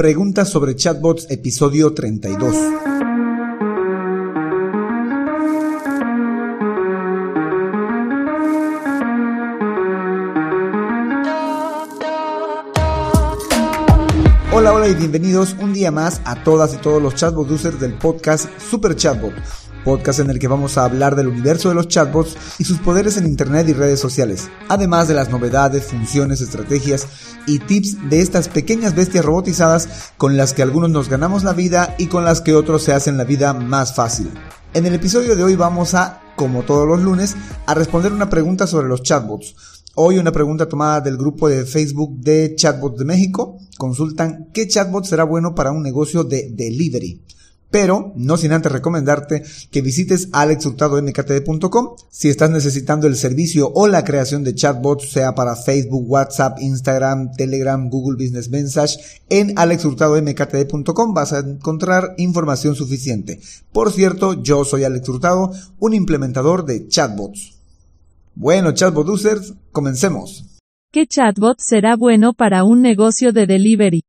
Preguntas sobre chatbots, episodio 32. Hola, hola y bienvenidos un día más a todas y todos los chatbot users del podcast Super Chatbot, podcast en el que vamos a hablar del universo de los chatbots y sus poderes en Internet y redes sociales, además de las novedades, funciones, estrategias y tips de estas pequeñas bestias robotizadas con las que algunos nos ganamos la vida y con las que otros se hacen la vida más fácil. En el episodio de hoy vamos a, como todos los lunes, a responder una pregunta sobre los chatbots. Hoy una pregunta tomada del grupo de Facebook de Chatbots de México. Consultan qué chatbot será bueno para un negocio de delivery pero no sin antes recomendarte que visites alexhurtadomktd.com si estás necesitando el servicio o la creación de chatbots, sea para Facebook, WhatsApp, Instagram, Telegram, Google Business Message, en alexhurtadomktd.com vas a encontrar información suficiente. Por cierto, yo soy Alex Hurtado, un implementador de chatbots. Bueno, chatbot users, comencemos. ¿Qué chatbot será bueno para un negocio de delivery?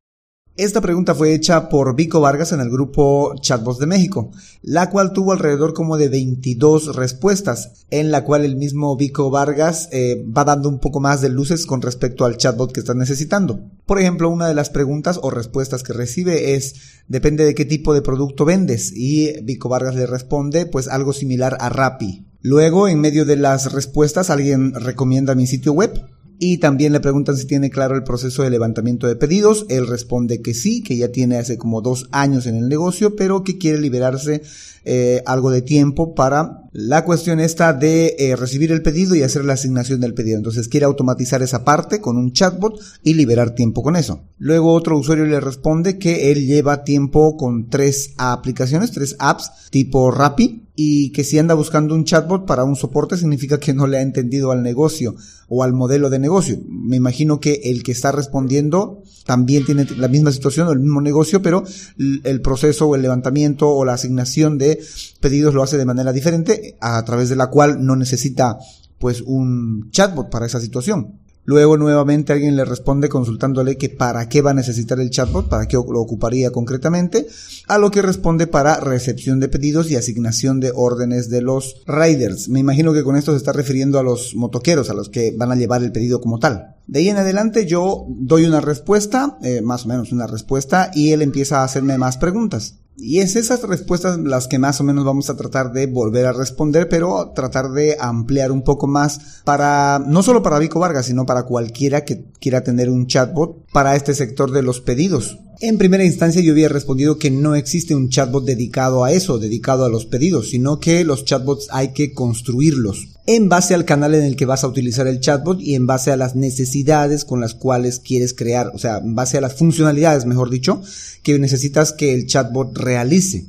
Esta pregunta fue hecha por Vico Vargas en el grupo Chatbots de México, la cual tuvo alrededor como de 22 respuestas, en la cual el mismo Vico Vargas eh, va dando un poco más de luces con respecto al chatbot que estás necesitando. Por ejemplo, una de las preguntas o respuestas que recibe es, depende de qué tipo de producto vendes, y Vico Vargas le responde pues algo similar a Rappi. Luego, en medio de las respuestas, alguien recomienda mi sitio web, y también le preguntan si tiene claro el proceso de levantamiento de pedidos. Él responde que sí, que ya tiene hace como dos años en el negocio, pero que quiere liberarse eh, algo de tiempo para la cuestión esta de eh, recibir el pedido y hacer la asignación del pedido. Entonces quiere automatizar esa parte con un chatbot y liberar tiempo con eso. Luego otro usuario le responde que él lleva tiempo con tres aplicaciones, tres apps tipo Rappi y que si anda buscando un chatbot para un soporte significa que no le ha entendido al negocio o al modelo de negocio. Me imagino que el que está respondiendo también tiene la misma situación o el mismo negocio, pero el proceso o el levantamiento o la asignación de pedidos lo hace de manera diferente, a través de la cual no necesita pues un chatbot para esa situación. Luego nuevamente alguien le responde consultándole que para qué va a necesitar el chatbot, para qué lo ocuparía concretamente, a lo que responde para recepción de pedidos y asignación de órdenes de los riders. Me imagino que con esto se está refiriendo a los motoqueros, a los que van a llevar el pedido como tal. De ahí en adelante yo doy una respuesta, eh, más o menos una respuesta, y él empieza a hacerme más preguntas. Y es esas respuestas las que más o menos vamos a tratar de volver a responder, pero tratar de ampliar un poco más para, no solo para Vico Vargas, sino para cualquiera que quiera tener un chatbot para este sector de los pedidos. En primera instancia yo había respondido que no existe un chatbot dedicado a eso, dedicado a los pedidos, sino que los chatbots hay que construirlos en base al canal en el que vas a utilizar el chatbot y en base a las necesidades con las cuales quieres crear, o sea, en base a las funcionalidades, mejor dicho, que necesitas que el chatbot realice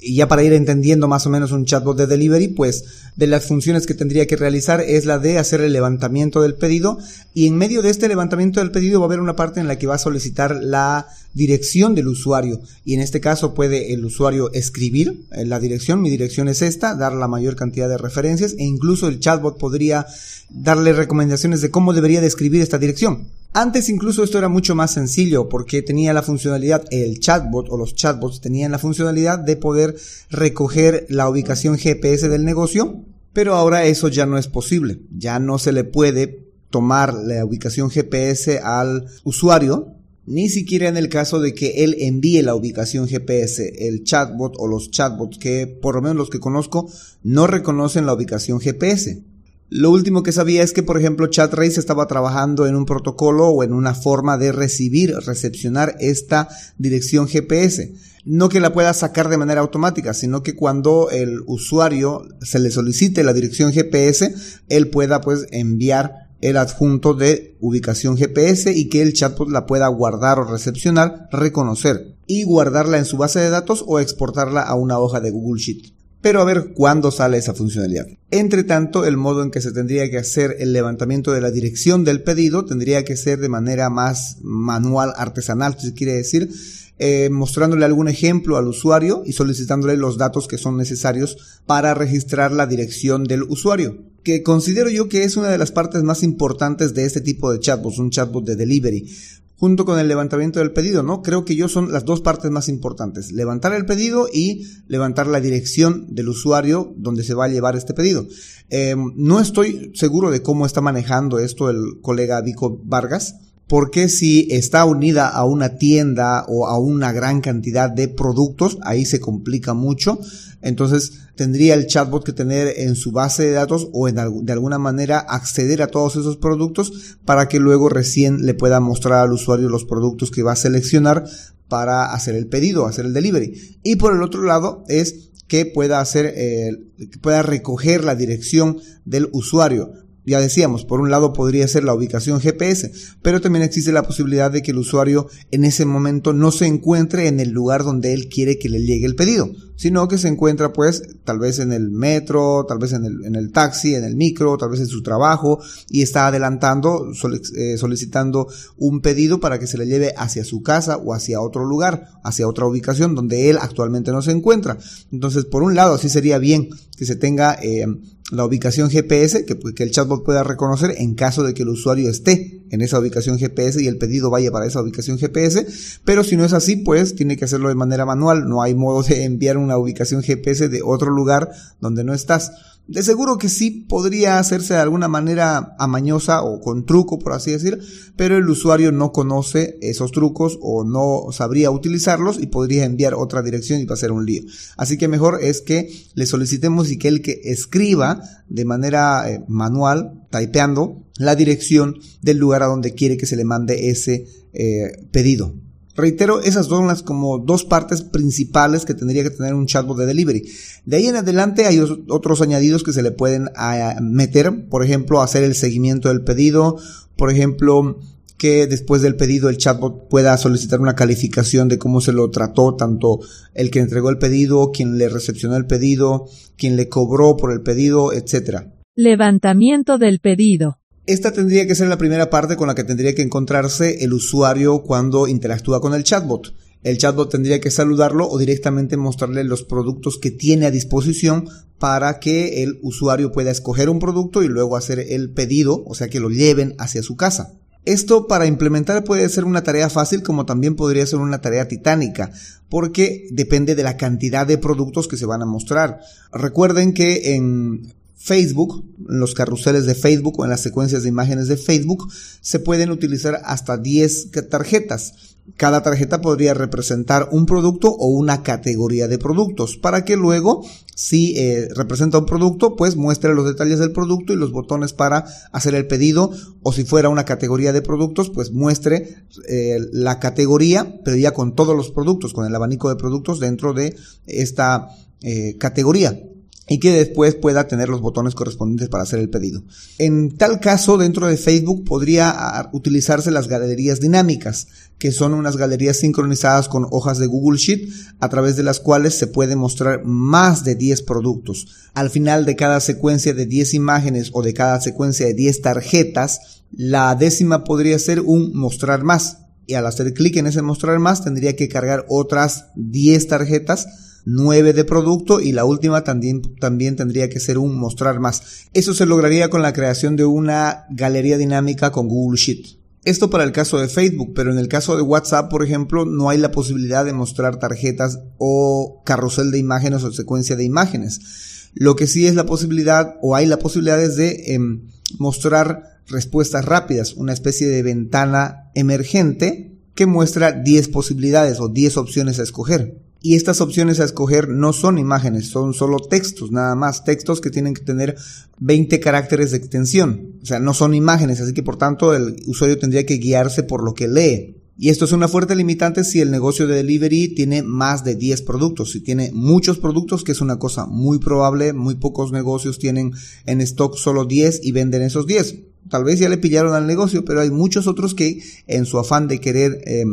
y ya para ir entendiendo más o menos un chatbot de delivery, pues de las funciones que tendría que realizar es la de hacer el levantamiento del pedido y en medio de este levantamiento del pedido va a haber una parte en la que va a solicitar la dirección del usuario y en este caso puede el usuario escribir eh, la dirección, mi dirección es esta, dar la mayor cantidad de referencias e incluso el chatbot podría darle recomendaciones de cómo debería describir esta dirección. Antes incluso esto era mucho más sencillo porque tenía la funcionalidad, el chatbot o los chatbots tenían la funcionalidad de poder recoger la ubicación GPS del negocio, pero ahora eso ya no es posible. Ya no se le puede tomar la ubicación GPS al usuario, ni siquiera en el caso de que él envíe la ubicación GPS. El chatbot o los chatbots que por lo menos los que conozco no reconocen la ubicación GPS. Lo último que sabía es que, por ejemplo, ChatRace estaba trabajando en un protocolo o en una forma de recibir, recepcionar esta dirección GPS. No que la pueda sacar de manera automática, sino que cuando el usuario se le solicite la dirección GPS, él pueda pues enviar el adjunto de ubicación GPS y que el chatbot la pueda guardar o recepcionar, reconocer y guardarla en su base de datos o exportarla a una hoja de Google Sheet pero a ver cuándo sale esa funcionalidad. Entre tanto, el modo en que se tendría que hacer el levantamiento de la dirección del pedido tendría que ser de manera más manual, artesanal, si quiere decir, eh, mostrándole algún ejemplo al usuario y solicitándole los datos que son necesarios para registrar la dirección del usuario que considero yo que es una de las partes más importantes de este tipo de chatbots, un chatbot de delivery, junto con el levantamiento del pedido, ¿no? Creo que yo son las dos partes más importantes. Levantar el pedido y levantar la dirección del usuario donde se va a llevar este pedido. Em, no estoy seguro de cómo está manejando esto el colega Vico Vargas porque si está unida a una tienda o a una gran cantidad de productos, ahí se complica mucho. Entonces tendría el chatbot que tener en su base de datos o en, de alguna manera acceder a todos esos productos para que luego recién le pueda mostrar al usuario los productos que va a seleccionar para hacer el pedido, hacer el delivery. Y por el otro lado es que pueda hacer, eh, que pueda recoger la dirección del usuario ya decíamos, por un lado podría ser la ubicación GPS, pero también existe la posibilidad de que el usuario en ese momento no se encuentre en el lugar donde él quiere que le llegue el pedido, sino que se encuentra pues tal vez en el metro, tal vez en el, en el taxi, en el micro, tal vez en su trabajo y está adelantando, eh, solicitando un pedido para que se le lleve hacia su casa o hacia otro lugar, hacia otra ubicación donde él actualmente no se encuentra. Entonces, por un lado, sí sería bien que se tenga eh, la ubicación GPS que, que, el chatbot pueda reconocer en caso de que el usuario esté en esa ubicación GPS y el pedido vaya para esa ubicación GPS, pero si no es así, pues tiene que hacerlo de manera manual, no hay modo de enviar una ubicación GPS de otro lugar donde no estás. De seguro que sí podría hacerse de alguna manera amañosa o con truco, por así decir, pero el usuario no conoce esos trucos o no sabría utilizarlos y podría enviar otra dirección y va a ser un lío. Así que mejor es que le solicitemos y que el que escriba de manera eh, manual, typeando, la dirección del lugar a donde quiere que se le mande ese eh, pedido. Reitero, esas son las como dos partes principales que tendría que tener un chatbot de delivery. De ahí en adelante hay otros añadidos que se le pueden ah, meter, por ejemplo, hacer el seguimiento del pedido, por ejemplo, que después del pedido el chatbot pueda solicitar una calificación de cómo se lo trató tanto el que entregó el pedido, quien le recepcionó el pedido, quien le cobró por el pedido, etc. Levantamiento del pedido. Esta tendría que ser la primera parte con la que tendría que encontrarse el usuario cuando interactúa con el chatbot. El chatbot tendría que saludarlo o directamente mostrarle los productos que tiene a disposición para que el usuario pueda escoger un producto y luego hacer el pedido, o sea que lo lleven hacia su casa. Esto para implementar puede ser una tarea fácil como también podría ser una tarea titánica, porque depende de la cantidad de productos que se van a mostrar. Recuerden que en Facebook, en los carruseles de Facebook o en las secuencias de imágenes de Facebook, se pueden utilizar hasta 10 tarjetas. Cada tarjeta podría representar un producto o una categoría de productos. Para que luego, si eh, representa un producto, pues muestre los detalles del producto y los botones para hacer el pedido. O si fuera una categoría de productos, pues muestre eh, la categoría, pero ya con todos los productos, con el abanico de productos dentro de esta eh, categoría y que después pueda tener los botones correspondientes para hacer el pedido. En tal caso, dentro de Facebook podría ah, utilizarse las galerías dinámicas, que son unas galerías sincronizadas con hojas de Google Sheet, a través de las cuales se puede mostrar más de 10 productos. Al final de cada secuencia de 10 imágenes o de cada secuencia de 10 tarjetas, la décima podría ser un mostrar más. Y al hacer clic en ese mostrar más, tendría que cargar otras 10 tarjetas 9 de producto y la última también, también tendría que ser un mostrar más. Eso se lograría con la creación de una galería dinámica con Google Sheet. Esto para el caso de Facebook, pero en el caso de WhatsApp, por ejemplo, no hay la posibilidad de mostrar tarjetas o carrusel de imágenes o secuencia de imágenes. Lo que sí es la posibilidad, o hay la posibilidad es de em, mostrar respuestas rápidas, una especie de ventana emergente que muestra 10 posibilidades o 10 opciones a escoger. Y estas opciones a escoger no son imágenes, son solo textos, nada más, textos que tienen que tener 20 caracteres de extensión. O sea, no son imágenes, así que por tanto el usuario tendría que guiarse por lo que lee. Y esto es una fuerte limitante si el negocio de delivery tiene más de 10 productos. Si tiene muchos productos, que es una cosa muy probable, muy pocos negocios tienen en stock solo 10 y venden esos 10. Tal vez ya le pillaron al negocio, pero hay muchos otros que en su afán de querer... Eh,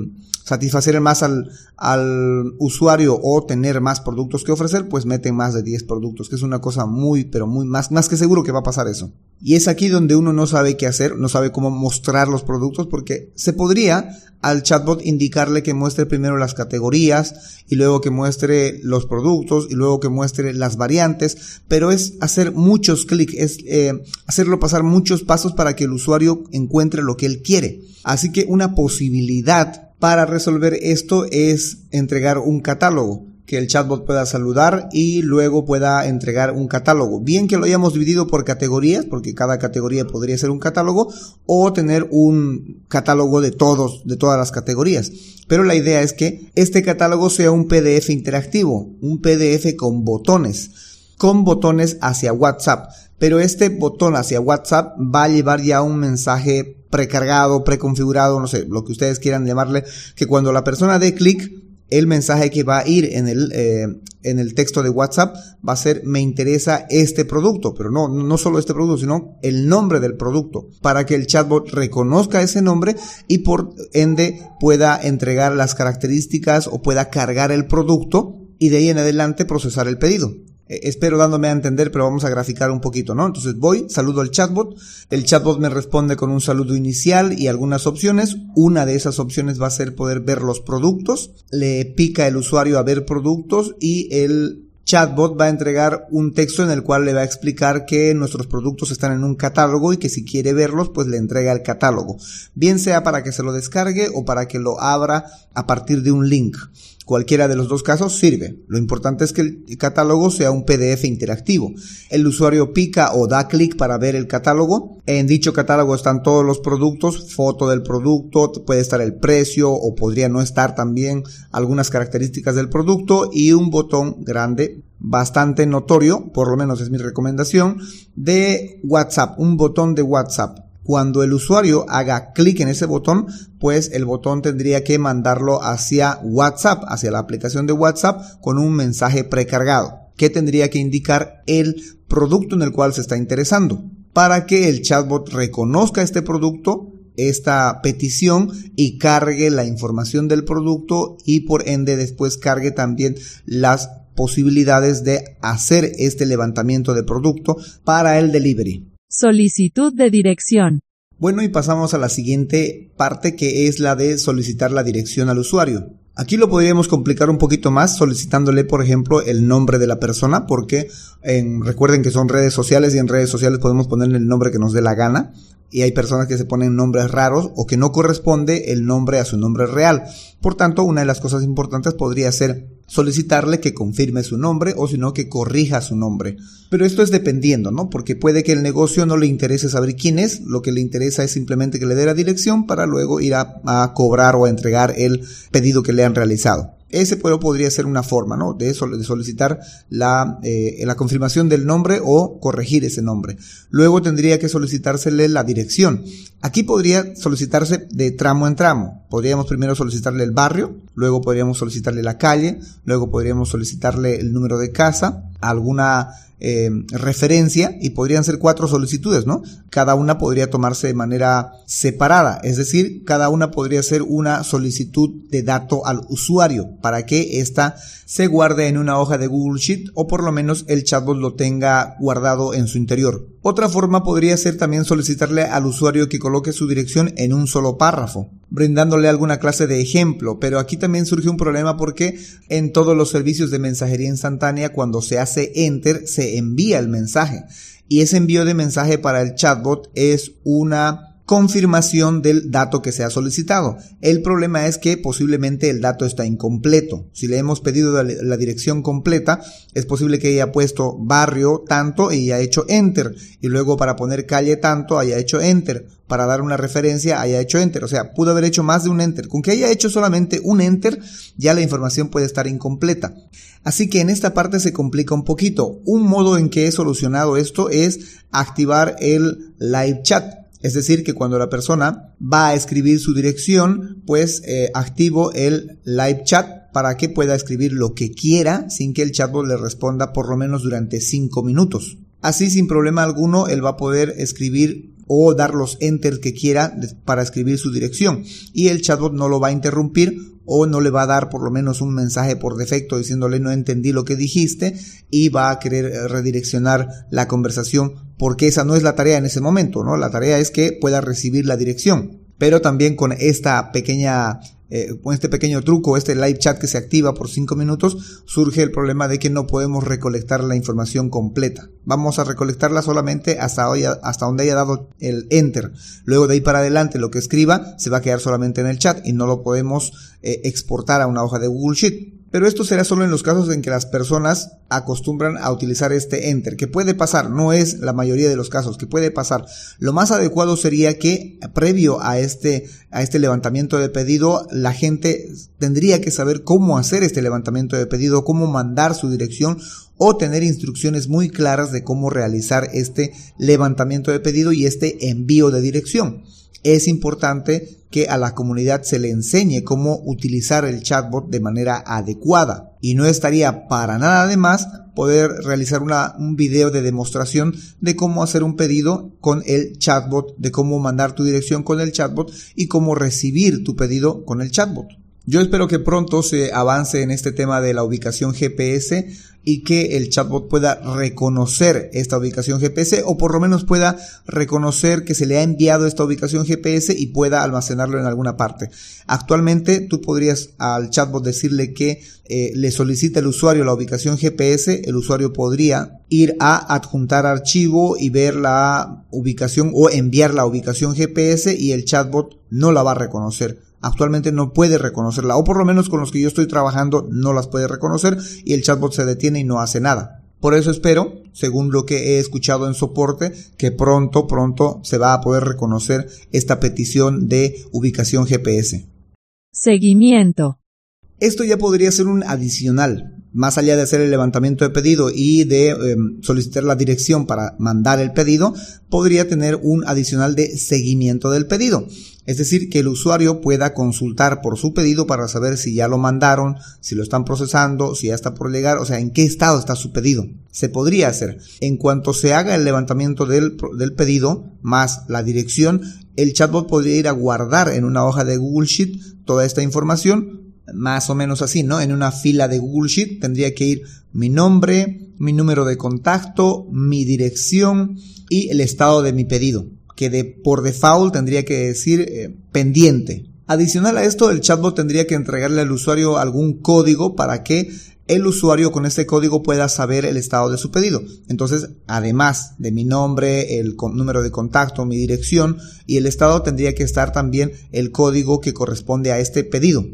satisfacer más al, al usuario o tener más productos que ofrecer, pues meten más de 10 productos, que es una cosa muy, pero muy más, más que seguro que va a pasar eso. Y es aquí donde uno no sabe qué hacer, no sabe cómo mostrar los productos, porque se podría al chatbot indicarle que muestre primero las categorías y luego que muestre los productos y luego que muestre las variantes, pero es hacer muchos clics, es eh, hacerlo pasar muchos pasos para que el usuario encuentre lo que él quiere. Así que una posibilidad para resolver esto es entregar un catálogo que el chatbot pueda saludar y luego pueda entregar un catálogo. Bien que lo hayamos dividido por categorías, porque cada categoría podría ser un catálogo, o tener un catálogo de todos, de todas las categorías. Pero la idea es que este catálogo sea un PDF interactivo, un PDF con botones, con botones hacia WhatsApp. Pero este botón hacia WhatsApp va a llevar ya un mensaje precargado, preconfigurado, no sé, lo que ustedes quieran llamarle, que cuando la persona dé clic el mensaje que va a ir en el, eh, en el texto de WhatsApp va a ser me interesa este producto, pero no, no solo este producto, sino el nombre del producto, para que el chatbot reconozca ese nombre y por ende pueda entregar las características o pueda cargar el producto y de ahí en adelante procesar el pedido. Eh, espero dándome a entender, pero vamos a graficar un poquito, ¿no? Entonces voy, saludo al chatbot, el chatbot me responde con un saludo inicial y algunas opciones. Una de esas opciones va a ser poder ver los productos, le pica el usuario a ver productos y el chatbot va a entregar un texto en el cual le va a explicar que nuestros productos están en un catálogo y que si quiere verlos, pues le entrega el catálogo. Bien sea para que se lo descargue o para que lo abra a partir de un link. Cualquiera de los dos casos sirve. Lo importante es que el catálogo sea un PDF interactivo. El usuario pica o da clic para ver el catálogo. En dicho catálogo están todos los productos, foto del producto, puede estar el precio o podría no estar también algunas características del producto y un botón grande bastante notorio, por lo menos es mi recomendación, de WhatsApp, un botón de WhatsApp. Cuando el usuario haga clic en ese botón, pues el botón tendría que mandarlo hacia WhatsApp, hacia la aplicación de WhatsApp con un mensaje precargado que tendría que indicar el producto en el cual se está interesando para que el chatbot reconozca este producto esta petición y cargue la información del producto y por ende después cargue también las posibilidades de hacer este levantamiento de producto para el delivery. Solicitud de dirección. Bueno, y pasamos a la siguiente parte que es la de solicitar la dirección al usuario. Aquí lo podríamos complicar un poquito más solicitándole, por ejemplo, el nombre de la persona, porque recuerden que son redes sociales y en redes sociales podemos ponerle el nombre que nos dé la gana y hay personas que se ponen nombres raros o que no corresponde el nombre a su nombre real. Por tanto, una de las cosas importantes podría ser solicitarle que confirme su nombre o si no que corrija su nombre. Pero esto es dependiendo, ¿no? Porque puede que el negocio no le interese saber quién es, lo que le interesa es simplemente que le dé la dirección para luego ir a, a cobrar o a entregar el pedido que le han realizado. Ese podría ser una forma, ¿no? De, de solicitar la, eh, la confirmación del nombre o corregir ese nombre. Luego tendría que solicitársele la dirección. Aquí podría solicitarse de tramo en tramo. Podríamos primero solicitarle el barrio, luego podríamos solicitarle la calle, luego podríamos solicitarle el número de casa, alguna eh, referencia y podrían ser cuatro solicitudes, ¿no? Cada una podría tomarse de manera separada, es decir, cada una podría ser una solicitud de dato al usuario para que ésta se guarde en una hoja de Google Sheet o por lo menos el chatbot lo tenga guardado en su interior. Otra forma podría ser también solicitarle al usuario que coloque su dirección en un solo párrafo, brindándole alguna clase de ejemplo, pero aquí también surge un problema porque en todos los servicios de mensajería instantánea cuando se hace enter se envía el mensaje. Y ese envío de mensaje para el chatbot es una confirmación del dato que se ha solicitado. El problema es que posiblemente el dato está incompleto. Si le hemos pedido la, dirección completa, es posible que haya puesto barrio tanto y haya hecho enter. Y luego para poner calle tanto haya hecho enter. Para dar una referencia haya hecho enter. O sea, pudo haber hecho más de un enter. Con que haya hecho solamente un enter, ya la información puede estar incompleta. Así que en esta parte se complica un poquito. Un modo en que he solucionado esto es activar el live chat es decir, que cuando la persona va a escribir su dirección, pues eh, activo el live chat para que pueda escribir lo que quiera sin que el chatbot le responda por lo menos durante 5 minutos. Así, sin problema alguno, él va a poder escribir o dar los enter que quiera para escribir su dirección y el chatbot no lo va a interrumpir o no le va a dar por lo menos un mensaje por defecto diciéndole no entendí lo que dijiste y va a querer eh, redireccionar la conversación porque esa no es la tarea en ese momento, ¿no? La tarea es que pueda recibir la dirección. Pero también con esta pequeña eh, con este pequeño truco, este live chat que se activa por 5 minutos, surge el problema de que no podemos recolectar la información completa. Vamos a recolectarla solamente hasta, hasta donde haya dado el enter. Luego de ahí para adelante lo que escriba se va a quedar solamente en el chat y no lo podemos eh, exportar a una hoja de Google Sheet. Pero esto será solo en los casos en que las personas acostumbran a utilizar este enter, que puede pasar, no es la mayoría de los casos, que puede pasar. Lo más adecuado sería que previo a este, a este levantamiento de pedido, la gente tendría que saber cómo hacer este levantamiento de pedido, cómo mandar su dirección o tener instrucciones muy claras de cómo realizar este levantamiento de pedido y este envío de dirección es importante que a la comunidad se le enseñe cómo utilizar el chatbot de manera adecuada. Y no estaría para nada de más poder realizar un video de demostración de cómo hacer un pedido con el chatbot, de cómo mandar tu dirección con el chatbot y cómo recibir tu pedido con el chatbot. Yo espero que pronto se avance en este tema de la ubicación GPS y que el chatbot pueda reconocer esta ubicación GPS o por lo menos pueda reconocer que se le ha enviado esta ubicación GPS y pueda almacenarlo en alguna parte. Actualmente tú podrías al chatbot decirle que eh, le solicita el usuario la ubicación GPS, el usuario podría ir a adjuntar archivo y ver la ubicación o enviar la ubicación GPS y el chatbot no la va a reconocer actualmente no puede reconocerla, o por lo menos con los que yo estoy trabajando no las puede reconocer y el chatbot se detiene y no hace nada. Por eso espero, según lo que he escuchado en soporte, que pronto, pronto se va a poder reconocer esta petición de ubicación GPS. Seguimiento. Esto ya podría ser un adicional, más allá de hacer el levantamiento de pedido y de em, solicitar la dirección para mandar el pedido, podría tener un adicional de seguimiento del pedido. Es decir, que el usuario pueda consultar por su pedido para saber si ya lo mandaron, si lo están procesando, si ya está por llegar, o sea, en qué estado está su pedido. Se podría hacer. En cuanto se haga el levantamiento del, del pedido, más la dirección, el chatbot podría ir a guardar en una hoja de Google Sheet toda esta información más o menos así, ¿no? En una fila de Google Sheet tendría que ir mi nombre, mi número de contacto, mi dirección y el estado de mi pedido que de, por default tendría que decir eh, pendiente. Adicional a esto, el chatbot tendría que entregarle al usuario algún código para que el usuario con este código pueda saber el estado de su pedido. Entonces, además de mi nombre, el número de contacto, mi dirección y el estado, tendría que estar también el código que corresponde a este pedido.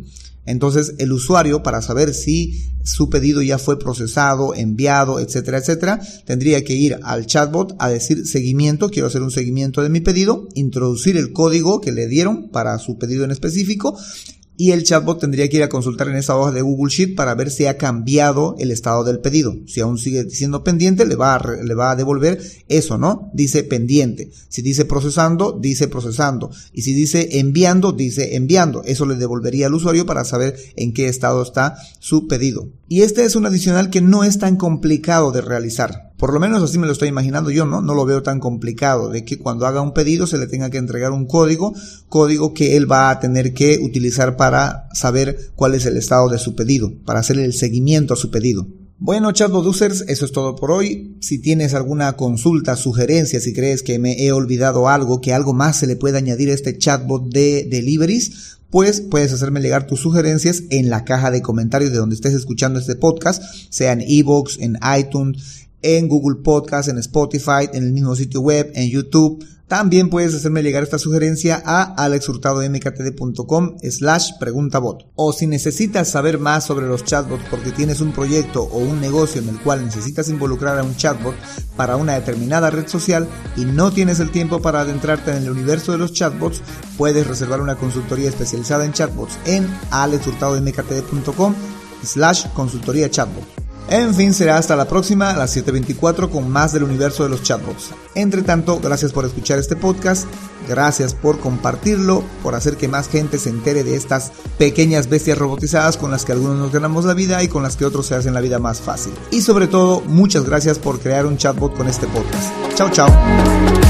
Entonces el usuario, para saber si su pedido ya fue procesado, enviado, etcétera, etcétera, tendría que ir al chatbot a decir seguimiento, quiero hacer un seguimiento de mi pedido, introducir el código que le dieron para su pedido en específico y el chatbot tendría que ir a consultar en esa hoja de Google Sheet para ver si ha cambiado el estado del pedido. Si aún sigue siendo pendiente, le va a, le va a devolver eso, ¿no? Dice pendiente. Si dice procesando, dice procesando. Y si dice enviando, dice enviando. Eso le devolvería al usuario para saber en qué estado está su pedido. Y este es un adicional que no es tan complicado de realizar. Por lo menos así me lo estoy imaginando yo, ¿no? No lo veo tan complicado de que cuando haga un pedido se le tenga que entregar un código, código que él va a tener que utilizar para saber cuál es el estado de su pedido, para hacer el seguimiento a su pedido. Bueno, chatbot users, eso es todo por hoy. Si tienes alguna consulta, sugerencia, si crees que me he olvidado algo, que algo más se le puede añadir a este chatbot de deliveries, pues puedes hacerme llegar tus sugerencias en la caja de comentarios de donde estés escuchando este podcast, sea en Evox, en iTunes, en Google Podcast, en Spotify, en el mismo sitio web, en YouTube. También puedes hacerme llegar esta sugerencia a alexhurtadomktd.com slash preguntabot. O si necesitas saber más sobre los chatbots porque tienes un proyecto o un negocio en el cual necesitas involucrar a un chatbot para una determinada red social y no tienes el tiempo para adentrarte en el universo de los chatbots, puedes reservar una consultoría especializada en chatbots en alexhurtadomktd.com slash consultoría chatbot. En fin, será hasta la próxima a las 7.24 con más del universo de los chatbots. Entre tanto, gracias por escuchar este podcast, gracias por compartirlo, por hacer que más gente se entere de estas pequeñas bestias robotizadas con las que algunos nos ganamos la vida y con las que otros se hacen la vida más fácil. Y sobre todo, muchas gracias por crear un chatbot con este podcast. Chao, chao.